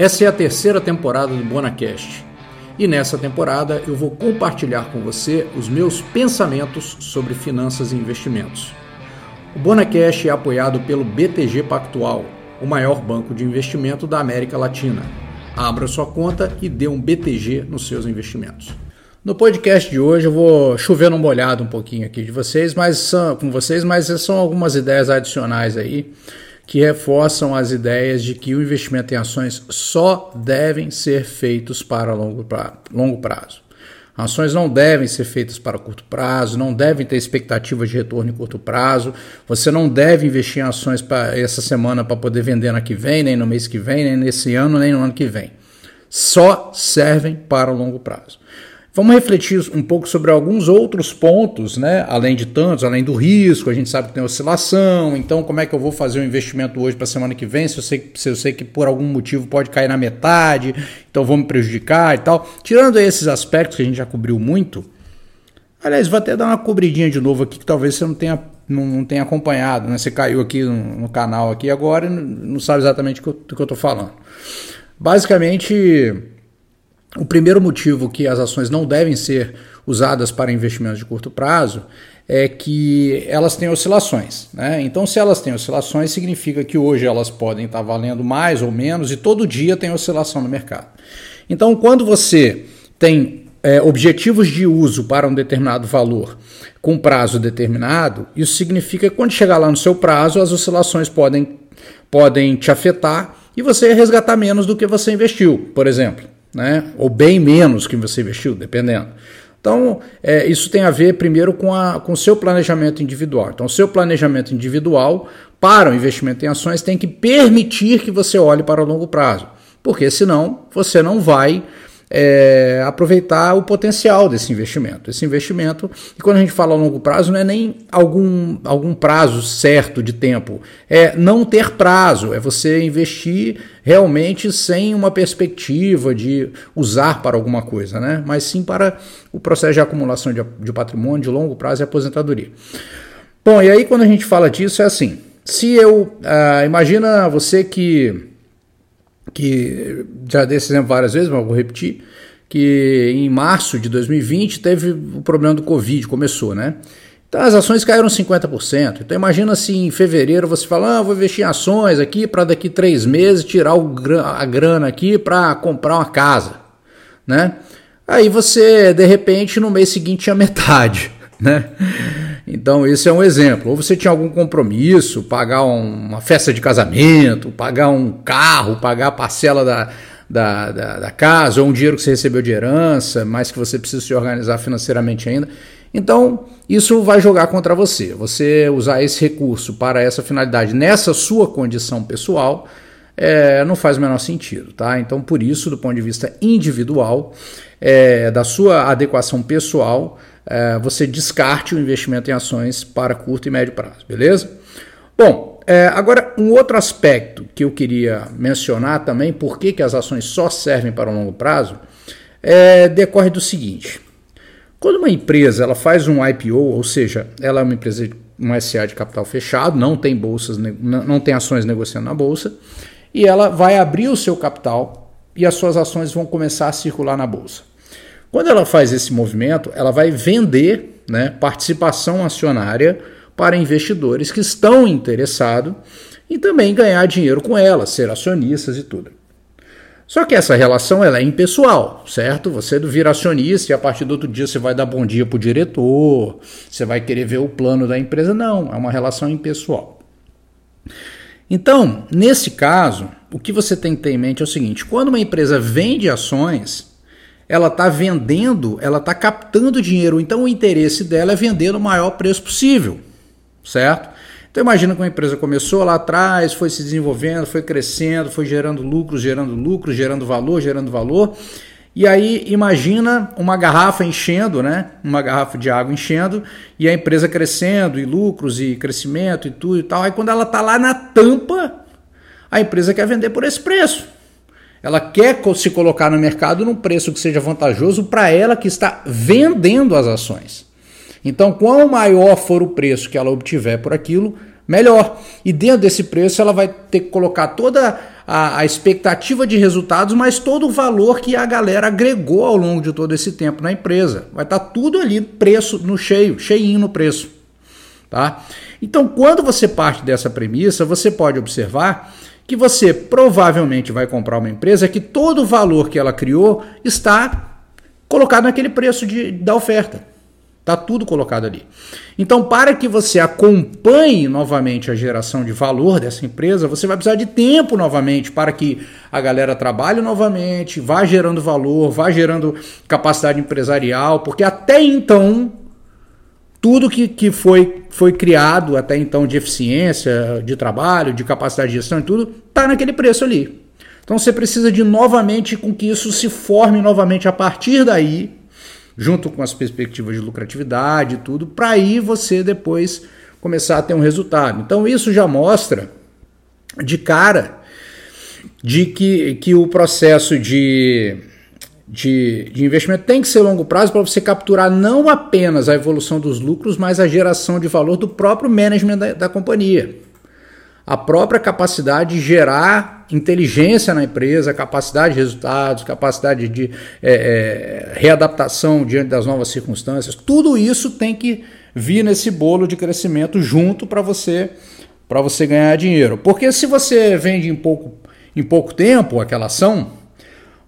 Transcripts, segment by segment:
Essa é a terceira temporada do BonaCast. E nessa temporada eu vou compartilhar com você os meus pensamentos sobre finanças e investimentos. O BonaCast é apoiado pelo BTG Pactual, o maior banco de investimento da América Latina. Abra sua conta e dê um BTG nos seus investimentos. No podcast de hoje eu vou chover no molhado um pouquinho aqui de vocês, mas são, com vocês, mas são algumas ideias adicionais aí que reforçam as ideias de que o investimento em ações só devem ser feitos para longo, pra, longo prazo. Ações não devem ser feitas para curto prazo, não devem ter expectativa de retorno em curto prazo. Você não deve investir em ações para essa semana para poder vender no que vem, nem no mês que vem, nem nesse ano, nem no ano que vem. Só servem para longo prazo. Vamos refletir um pouco sobre alguns outros pontos, né? além de tantos, além do risco, a gente sabe que tem oscilação, então como é que eu vou fazer o um investimento hoje para a semana que vem, se eu, sei, se eu sei que por algum motivo pode cair na metade, então vou me prejudicar e tal. Tirando esses aspectos que a gente já cobriu muito, aliás, vou até dar uma cobridinha de novo aqui, que talvez você não tenha, não, não tenha acompanhado, né? você caiu aqui no, no canal aqui agora e não sabe exatamente do que eu estou falando. Basicamente o primeiro motivo que as ações não devem ser usadas para investimentos de curto prazo é que elas têm oscilações. Né? Então, se elas têm oscilações, significa que hoje elas podem estar valendo mais ou menos e todo dia tem oscilação no mercado. Então, quando você tem é, objetivos de uso para um determinado valor com prazo determinado, isso significa que quando chegar lá no seu prazo, as oscilações podem, podem te afetar e você resgatar menos do que você investiu, por exemplo né? ou bem menos que você investiu, dependendo. Então, é, isso tem a ver primeiro com, com o seu planejamento individual. Então, o seu planejamento individual para o investimento em ações tem que permitir que você olhe para o longo prazo, porque senão você não vai é, aproveitar o potencial desse investimento. Esse investimento, e quando a gente fala a longo prazo, não é nem algum, algum prazo certo de tempo, é não ter prazo, é você investir realmente sem uma perspectiva de usar para alguma coisa, né? mas sim para o processo de acumulação de, de patrimônio de longo prazo e aposentadoria. Bom, e aí quando a gente fala disso é assim, se eu, ah, imagina você que que já dei esse exemplo várias vezes, mas vou repetir, que em março de 2020 teve o problema do Covid, começou, né? Então as ações caíram 50%. Então imagina se em fevereiro você fala, ah, vou investir em ações aqui para daqui três meses tirar a grana aqui para comprar uma casa, né? Aí você, de repente, no mês seguinte tinha metade, né? Então, esse é um exemplo. Ou você tinha algum compromisso, pagar uma festa de casamento, pagar um carro, pagar a parcela da, da, da, da, casa, ou um dinheiro que você recebeu de herança, mas que você precisa se organizar financeiramente ainda. Então, isso vai jogar contra você. Você usar esse recurso para essa finalidade nessa sua condição pessoal é, não faz o menor sentido, tá? Então, por isso, do ponto de vista individual, é, da sua adequação pessoal, é, você descarte o investimento em ações para curto e médio prazo, beleza? Bom, é, agora um outro aspecto que eu queria mencionar também, por que, as ações só servem para o longo prazo, é, decorre do seguinte: quando uma empresa ela faz um IPO, ou seja, ela é uma empresa, uma SA de capital fechado, não tem bolsas, não tem ações negociando na bolsa, e ela vai abrir o seu capital e as suas ações vão começar a circular na bolsa. Quando ela faz esse movimento, ela vai vender né, participação acionária para investidores que estão interessados e também ganhar dinheiro com ela, ser acionistas e tudo. Só que essa relação ela é impessoal, certo? Você vira acionista e a partir do outro dia você vai dar bom dia para o diretor, você vai querer ver o plano da empresa. Não, é uma relação impessoal. Então, nesse caso, o que você tem que ter em mente é o seguinte: quando uma empresa vende ações, ela está vendendo, ela está captando dinheiro, então o interesse dela é vender no maior preço possível, certo? Então imagina que uma empresa começou lá atrás, foi se desenvolvendo, foi crescendo, foi gerando lucros, gerando lucros, gerando valor, gerando valor. E aí imagina uma garrafa enchendo, né? Uma garrafa de água enchendo e a empresa crescendo e lucros e crescimento e tudo e tal. Aí quando ela está lá na tampa, a empresa quer vender por esse preço. Ela quer se colocar no mercado num preço que seja vantajoso para ela que está vendendo as ações. Então, quanto maior for o preço que ela obtiver por aquilo, melhor. E dentro desse preço ela vai ter que colocar toda a, a, expectativa de resultados, mas todo o valor que a galera agregou ao longo de todo esse tempo na empresa. Vai estar tá tudo ali preço no cheio, cheinho no preço. Tá? Então, quando você parte dessa premissa, você pode observar que você provavelmente vai comprar uma empresa que todo o valor que ela criou está colocado naquele preço de, da oferta. Está tudo colocado ali. Então, para que você acompanhe novamente a geração de valor dessa empresa, você vai precisar de tempo novamente para que a galera trabalhe novamente, vá gerando valor, vá gerando capacidade empresarial, porque até então, tudo que, que foi, foi criado até então de eficiência, de trabalho, de capacidade de gestão e tudo, está naquele preço ali. Então você precisa de novamente com que isso se forme novamente a partir daí junto com as perspectivas de lucratividade e tudo, para aí você depois começar a ter um resultado. Então isso já mostra de cara de que, que o processo de, de, de investimento tem que ser longo prazo para você capturar não apenas a evolução dos lucros, mas a geração de valor do próprio management da, da companhia a própria capacidade de gerar inteligência na empresa, capacidade de resultados, capacidade de é, é, readaptação diante das novas circunstâncias, tudo isso tem que vir nesse bolo de crescimento junto para você para você ganhar dinheiro. Porque se você vende em pouco, em pouco tempo aquela ação,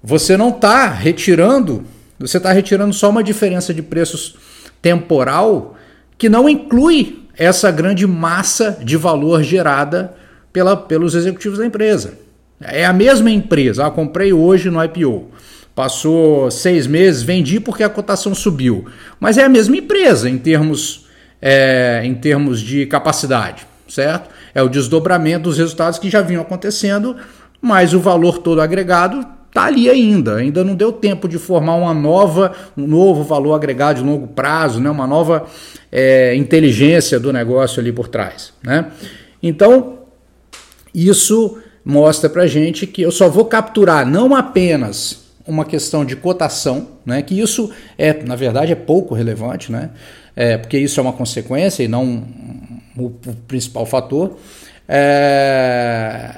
você não está retirando, você está retirando só uma diferença de preços temporal que não inclui essa grande massa de valor gerada pela, pelos executivos da empresa. É a mesma empresa. Ah, comprei hoje no IPO. Passou seis meses, vendi porque a cotação subiu. Mas é a mesma empresa em termos, é, em termos de capacidade, certo? É o desdobramento dos resultados que já vinham acontecendo, mas o valor todo agregado está ali ainda. Ainda não deu tempo de formar uma nova, um novo valor agregado de longo prazo, né? uma nova é, inteligência do negócio ali por trás. Né? Então, isso mostra para gente que eu só vou capturar não apenas uma questão de cotação, né? que isso é, na verdade, é pouco relevante, né? É, porque isso é uma consequência e não o, principal fator. É,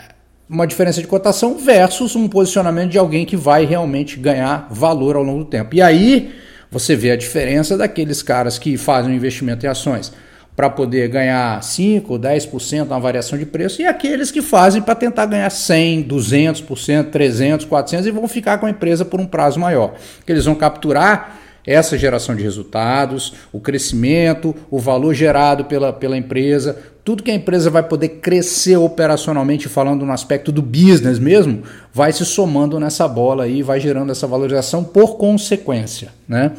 uma diferença de cotação versus um posicionamento de alguém que vai realmente ganhar valor ao longo do tempo. E aí você vê a diferença daqueles caras que fazem um investimento em ações para poder ganhar 5, 10% na variação de preço e aqueles que fazem para tentar ganhar 100, 200%, 300, 400 e vão ficar com a empresa por um prazo maior. Que eles vão capturar essa geração de resultados, o crescimento, o valor gerado pela, pela empresa, tudo que a empresa vai poder crescer operacionalmente, falando no aspecto do business mesmo, vai se somando nessa bola aí, vai gerando essa valorização por consequência, né?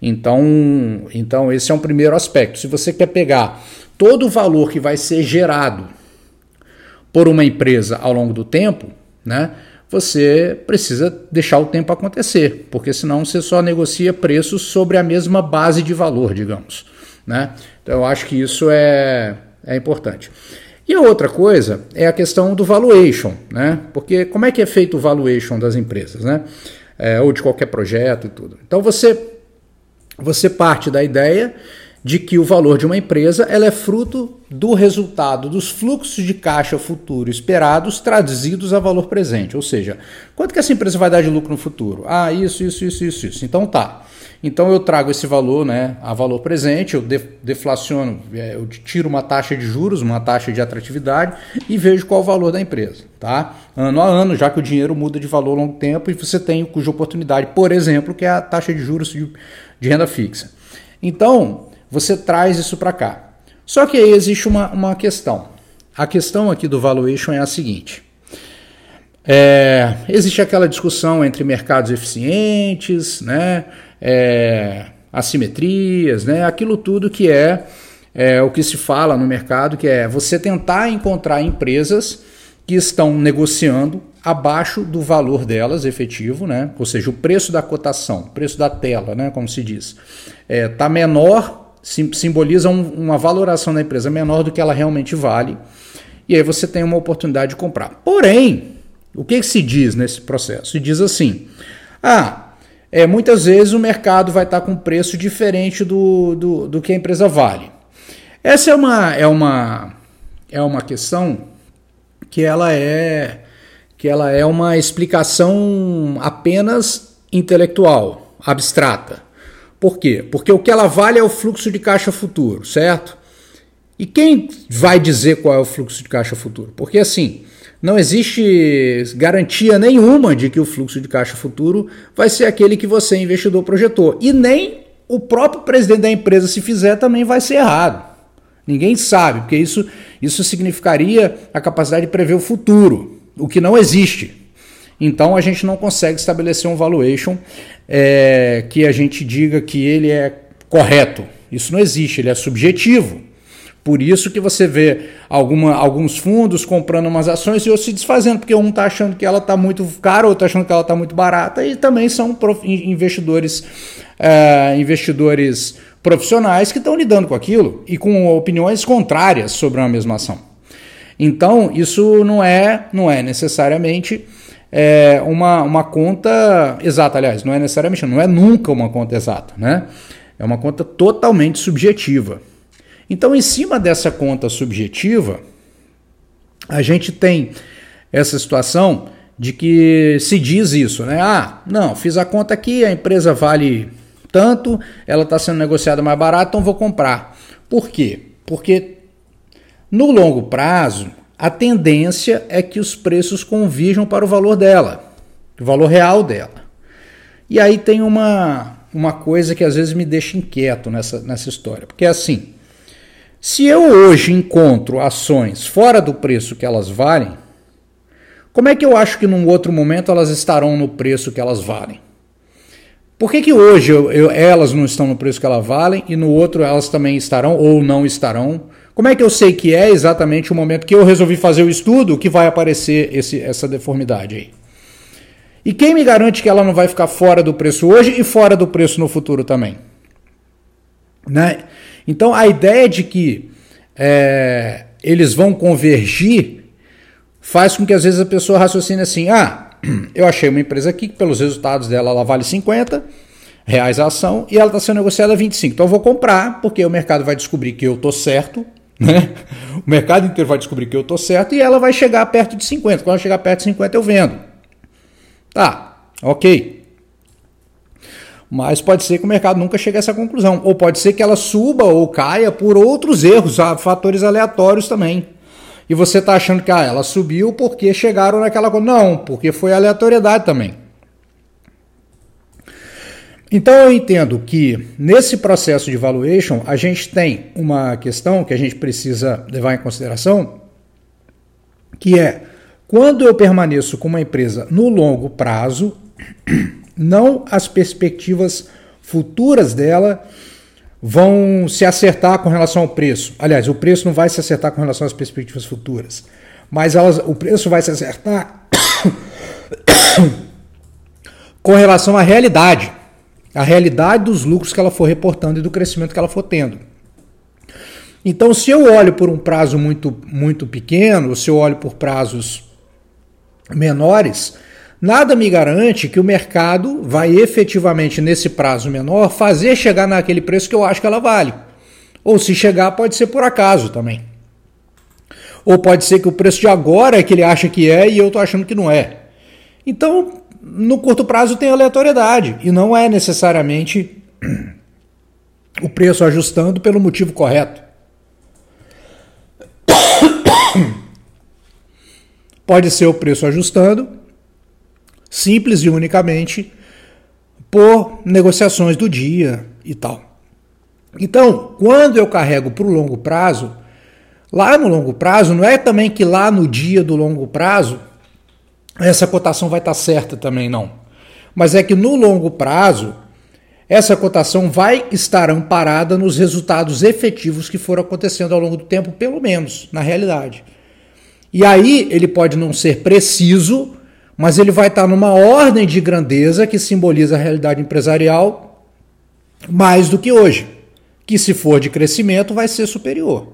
Então, então esse é um primeiro aspecto. Se você quer pegar todo o valor que vai ser gerado por uma empresa ao longo do tempo, né? você precisa deixar o tempo acontecer, porque senão você só negocia preços sobre a mesma base de valor, digamos. Né? Então eu acho que isso é, é importante. E a outra coisa é a questão do valuation, né? Porque como é que é feito o valuation das empresas, né? É, ou de qualquer projeto e tudo. Então você, você parte da ideia de que o valor de uma empresa ela é fruto do resultado dos fluxos de caixa futuro esperados traduzidos a valor presente. Ou seja, quanto que essa empresa vai dar de lucro no futuro? Ah, isso, isso, isso, isso, isso. Então tá. Então eu trago esse valor né, a valor presente, eu deflaciono, é, eu tiro uma taxa de juros, uma taxa de atratividade e vejo qual o valor da empresa. Tá? Ano a ano, já que o dinheiro muda de valor ao longo tempo e você tem cuja oportunidade, por exemplo, que é a taxa de juros de, de renda fixa. Então, você traz isso para cá. Só que aí existe uma, uma questão. A questão aqui do valuation é a seguinte. É, existe aquela discussão entre mercados eficientes, né, é, assimetrias, né, aquilo tudo que é, é o que se fala no mercado, que é você tentar encontrar empresas que estão negociando abaixo do valor delas efetivo, né? ou seja, o preço da cotação, preço da tela, né? como se diz, está é, tá menor simboliza um, uma valoração da empresa menor do que ela realmente vale. E aí você tem uma oportunidade de comprar. Porém, o que, que se diz nesse processo? Se diz assim: ah, é, muitas vezes o mercado vai estar com preço diferente do, do, do que a empresa vale. Essa é uma, é uma, é uma questão que ela é que ela é uma explicação apenas intelectual, abstrata. Por quê? Porque o que ela vale é o fluxo de caixa futuro, certo? E quem vai dizer qual é o fluxo de caixa futuro? Porque assim, não existe garantia nenhuma de que o fluxo de caixa futuro vai ser aquele que você, investidor, projetou. E nem o próprio presidente da empresa, se fizer, também vai ser errado. Ninguém sabe, porque isso, isso significaria a capacidade de prever o futuro o que não existe. Então a gente não consegue estabelecer um valuation é, que a gente diga que ele é correto. Isso não existe, ele é subjetivo. Por isso que você vê alguma, alguns fundos comprando umas ações e outros se desfazendo, porque um está achando que ela está muito cara, outro está achando que ela está muito barata, e também são investidores, é, investidores profissionais que estão lidando com aquilo e com opiniões contrárias sobre uma mesma ação. Então, isso não é, não é necessariamente é, uma, uma conta exata. Aliás, não é necessariamente, não é nunca uma conta exata, né? É uma conta totalmente subjetiva. Então, em cima dessa conta subjetiva, a gente tem essa situação de que se diz isso, né? Ah, não, fiz a conta aqui, a empresa vale tanto, ela está sendo negociada mais barato, então vou comprar. Por quê? Porque no longo prazo, a tendência é que os preços convirjam para o valor dela, o valor real dela. E aí tem uma, uma coisa que às vezes me deixa inquieto nessa, nessa história, porque é assim: se eu hoje encontro ações fora do preço que elas valem, como é que eu acho que num outro momento elas estarão no preço que elas valem? Por que, que hoje eu, eu, elas não estão no preço que elas valem e no outro elas também estarão ou não estarão? Como é que eu sei que é exatamente o momento que eu resolvi fazer o estudo que vai aparecer esse, essa deformidade aí? E quem me garante que ela não vai ficar fora do preço hoje e fora do preço no futuro também? Né? Então a ideia de que é, eles vão convergir faz com que às vezes a pessoa raciocine assim: ah, eu achei uma empresa aqui que pelos resultados dela ela vale 50 reais a ação e ela está sendo negociada a 25. Então eu vou comprar porque o mercado vai descobrir que eu estou certo né? O mercado inteiro vai descobrir que eu estou certo e ela vai chegar perto de 50. Quando ela chegar perto de 50, eu vendo. Tá, ok. Mas pode ser que o mercado nunca chegue a essa conclusão. Ou pode ser que ela suba ou caia por outros erros, fatores aleatórios também. E você está achando que ah, ela subiu porque chegaram naquela. Não, porque foi aleatoriedade também. Então eu entendo que nesse processo de valuation a gente tem uma questão que a gente precisa levar em consideração, que é quando eu permaneço com uma empresa no longo prazo, não as perspectivas futuras dela vão se acertar com relação ao preço. Aliás, o preço não vai se acertar com relação às perspectivas futuras, mas elas, o preço vai se acertar com relação à realidade a realidade dos lucros que ela for reportando e do crescimento que ela for tendo. Então, se eu olho por um prazo muito, muito pequeno, ou se eu olho por prazos menores, nada me garante que o mercado vai efetivamente, nesse prazo menor, fazer chegar naquele preço que eu acho que ela vale. Ou se chegar, pode ser por acaso também. Ou pode ser que o preço de agora é que ele acha que é e eu estou achando que não é. Então, no curto prazo tem aleatoriedade e não é necessariamente o preço ajustando pelo motivo correto. Pode ser o preço ajustando simples e unicamente por negociações do dia e tal. Então, quando eu carrego para o longo prazo, lá no longo prazo, não é também que lá no dia do longo prazo essa cotação vai estar certa também, não. Mas é que no longo prazo, essa cotação vai estar amparada nos resultados efetivos que foram acontecendo ao longo do tempo, pelo menos, na realidade. E aí ele pode não ser preciso, mas ele vai estar numa ordem de grandeza que simboliza a realidade empresarial mais do que hoje, que se for de crescimento vai ser superior.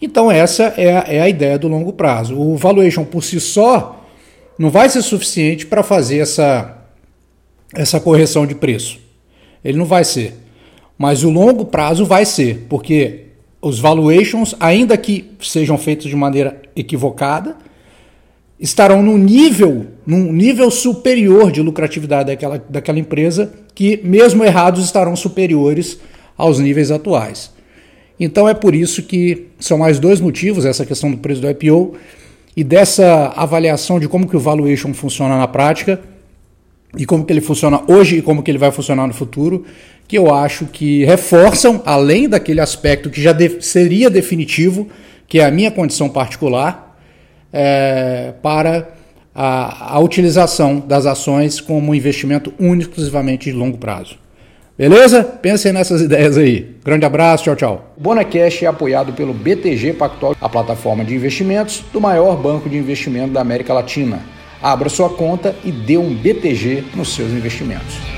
Então essa é a, é a ideia do longo prazo. O valuation por si só não vai ser suficiente para fazer essa, essa correção de preço. Ele não vai ser. Mas o longo prazo vai ser, porque os valuations, ainda que sejam feitos de maneira equivocada, estarão num nível, num nível superior de lucratividade daquela, daquela empresa, que mesmo errados estarão superiores aos níveis atuais. Então é por isso que são mais dois motivos, essa questão do preço do IPO e dessa avaliação de como que o valuation funciona na prática e como que ele funciona hoje e como que ele vai funcionar no futuro, que eu acho que reforçam, além daquele aspecto que já de seria definitivo, que é a minha condição particular, é, para a, a utilização das ações como investimento único exclusivamente de longo prazo. Beleza? Pensem nessas ideias aí. Grande abraço, tchau, tchau. O Bonacash é apoiado pelo BTG Pactual, a plataforma de investimentos do maior banco de investimento da América Latina. Abra sua conta e dê um BTG nos seus investimentos.